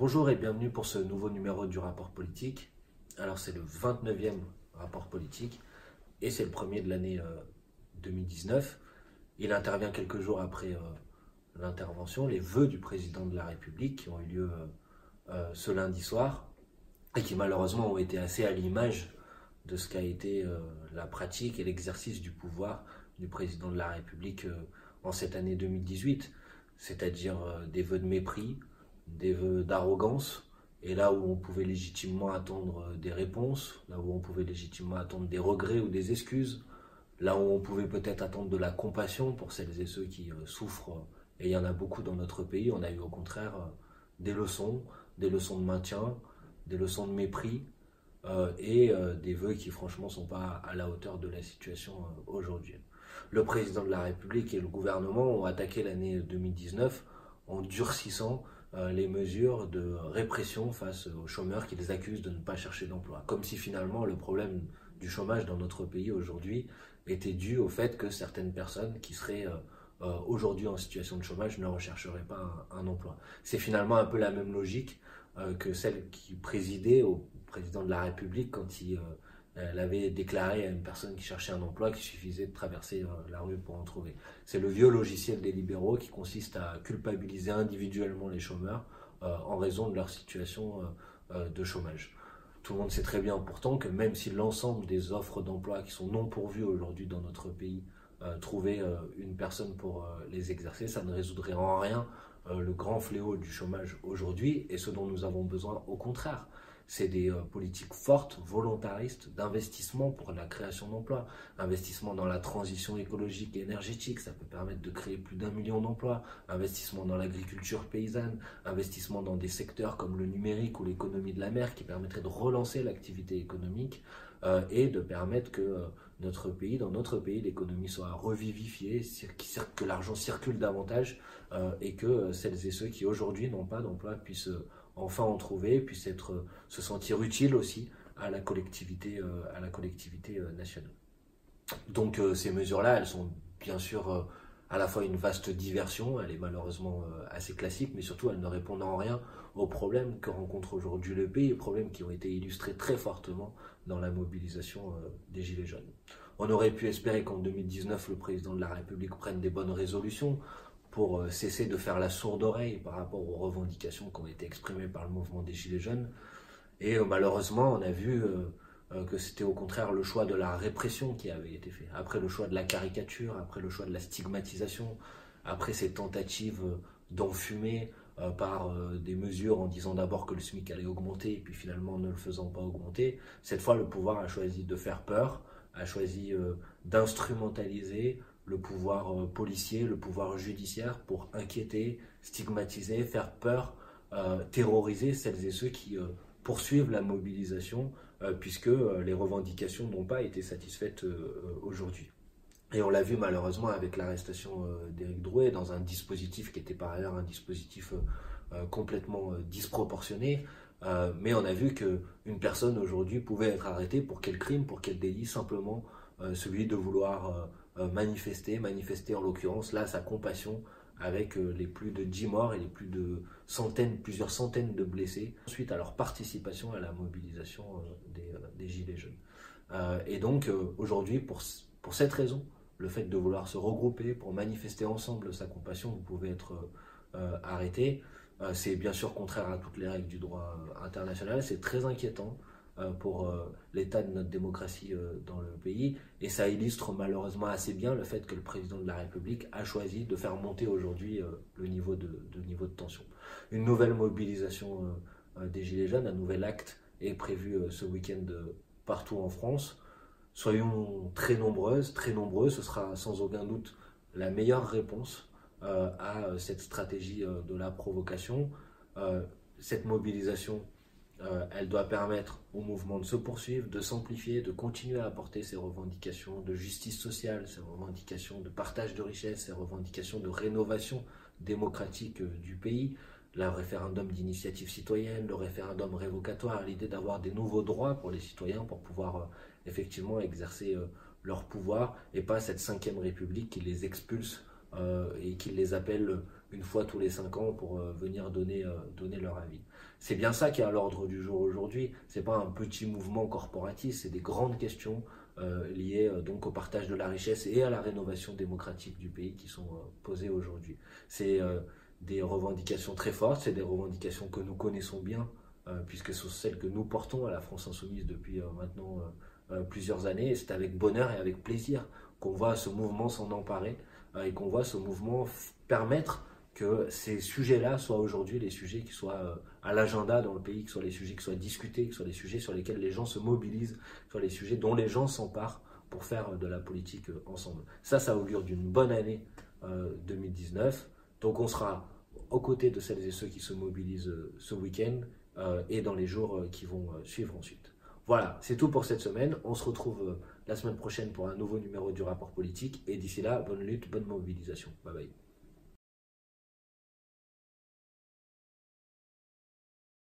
Bonjour et bienvenue pour ce nouveau numéro du rapport politique. Alors c'est le 29e rapport politique et c'est le premier de l'année 2019. Euh, Il intervient quelques jours après euh, l'intervention, les vœux du président de la République qui ont eu lieu euh, ce lundi soir et qui malheureusement ont été assez à l'image de ce qu'a été la pratique et l'exercice du pouvoir du président de la République en cette année 2018, c'est-à-dire des vœux de mépris, des vœux d'arrogance, et là où on pouvait légitimement attendre euh, des réponses, là où on pouvait légitimement attendre des regrets ou des excuses, là où on pouvait peut-être attendre de la compassion pour celles et ceux qui euh, souffrent, et il y en a beaucoup dans notre pays, on a eu au contraire euh, des leçons, des leçons de maintien, des leçons de mépris, et des vœux qui franchement ne sont pas à la hauteur de la situation aujourd'hui. Le président de la République et le gouvernement ont attaqué l'année 2019 en durcissant euh, les mesures de répression face aux chômeurs qui les accusent de ne pas chercher d'emploi. Comme si finalement le problème du chômage dans notre pays aujourd'hui était dû au fait que certaines personnes qui seraient euh, euh, aujourd'hui en situation de chômage ne rechercheraient pas un, emploi. C'est finalement un peu la même logique que celle qui présidait au président de la République quand il elle avait déclaré à une personne qui cherchait un emploi qu'il suffisait de traverser euh, la rue pour en trouver. C'est le vieux logiciel des libéraux qui consiste à culpabiliser individuellement les chômeurs euh, en raison de leur situation euh, de chômage. Tout le monde sait très bien pourtant que même si l'ensemble des offres d'emploi qui sont non pourvues aujourd'hui dans notre pays trouvaient une personne pour les exercer, ça ne résoudrait en rien le grand fléau du chômage aujourd'hui et ce dont nous avons besoin au contraire c'est des euh, politiques fortes, volontaristes, d'investissement pour la création d'emplois, investissement dans la transition écologique et énergétique, ça peut permettre de créer plus d'un million d'emplois, investissement dans l'agriculture paysanne, investissement dans des secteurs comme le numérique ou l'économie de la mer qui permettraient de relancer l'activité économique euh, et de permettre que euh, notre pays, dans notre pays, l'économie soit revivifiée, que l'argent circule davantage et que celles et ceux qui aujourd'hui n'ont pas d'emploi puissent enfin en trouver, puisse être, euh, se sentir utile aussi à la collectivité, euh, à la collectivité euh, nationale. Donc ces mesures-là, elles sont bien sûr à la fois une vaste diversion, elle est malheureusement assez classique, mais surtout elles ne répondent en rien aux problèmes que rencontre aujourd'hui le pays, problèmes qui ont été illustrés très fortement dans la mobilisation des Gilets jaunes. On aurait pu espérer qu'en 2019, le président de la République prenne des bonnes résolutions pour euh, cesser de faire la sourde oreille par rapport aux revendications qui ont été exprimées par le mouvement des Gilets jaunes. Et euh, malheureusement, on a vu euh, que c'était au contraire le choix de la répression qui avait été fait. Après le choix de la caricature, après le choix de la stigmatisation, après ces tentatives d'enfumer par des mesures en disant d'abord que le SMIC allait augmenter et puis finalement ne le faisant pas augmenter, cette fois le pouvoir a choisi de faire peur, a choisi d'instrumentaliser le pouvoir euh, policier, le pouvoir judiciaire pour inquiéter, stigmatiser, faire peur, euh, terroriser celles et ceux qui euh, poursuivent la mobilisation puisque les revendications n'ont pas été satisfaites aujourd'hui. Et on l'a vu malheureusement avec l'arrestation d'Éric Drouet dans un dispositif qui était par ailleurs un dispositif complètement disproportionné. mais on a vu qu'une personne aujourd'hui pouvait être arrêtée pour quel crime, pour quel délit, simplement celui de vouloir manifester, manifester en l'occurrence là sa compassion avec euh, les plus de 10 morts et les plus de centaines, plusieurs centaines de blessés suite à leur participation à la mobilisation euh, des, Gilets jaunes. et donc aujourd'hui, pour, pour cette raison, le fait de vouloir se regrouper pour manifester ensemble sa compassion, vous pouvez être arrêté. c'est bien sûr contraire à toutes les règles du droit international, c'est très inquiétant. Euh, pour euh, l'état de notre démocratie euh, dans le pays. Et ça illustre malheureusement assez bien le fait que le président de la République a choisi de faire monter aujourd'hui le niveau de, niveau de tension. Une nouvelle mobilisation des Gilets jaunes, un nouvel acte est prévu ce week-end partout en France. Soyons très nombreuses, très nombreux, ce sera sans aucun doute la meilleure réponse à cette stratégie de la provocation. cette mobilisation euh, elle doit permettre au mouvement de se poursuivre, de s'amplifier, de continuer à apporter ses revendications de justice sociale, ses revendications de partage de richesses, ses revendications de rénovation démocratique euh, du pays, le référendum d'initiative citoyenne, le référendum révocatoire, l'idée d'avoir des nouveaux droits pour les citoyens pour pouvoir euh, effectivement exercer leur pouvoir et pas cette cinquième république qui les expulse et qui les appelle une fois tous les cinq ans pour venir donner, donner leur avis. C'est bien ça qui est à l'ordre du jour aujourd'hui. C'est pas un petit mouvement corporatiste, c'est des grandes questions liées donc au partage de la richesse et à la rénovation démocratique du pays qui sont posées aujourd'hui. C'est des revendications très fortes, c'est des revendications que nous connaissons bien, euh, puisque ce sont celles que nous portons à la France Insoumise depuis euh, maintenant euh, plusieurs années. C'est avec bonheur et avec plaisir qu'on voit ce mouvement s'en emparer et qu'on voit ce mouvement permettre que ces sujets-là soient aujourd'hui les sujets qui soient à l'agenda dans le pays, que soient les sujets qui soient discutés, que soient les sujets sur lesquels les gens se mobilisent, que soient les sujets dont les gens s'emparent pour faire de la politique ensemble. Ça, ça augure d'une bonne année 2019. Donc on sera aux côtés de celles et ceux qui se mobilisent euh, ce week-end euh, et dans les jours euh, qui vont suivre ensuite. Voilà, c'est tout pour cette semaine. On se retrouve la semaine prochaine pour un nouveau numéro du rapport politique. Et d'ici là, bonne lutte, bonne mobilisation. Bye bye.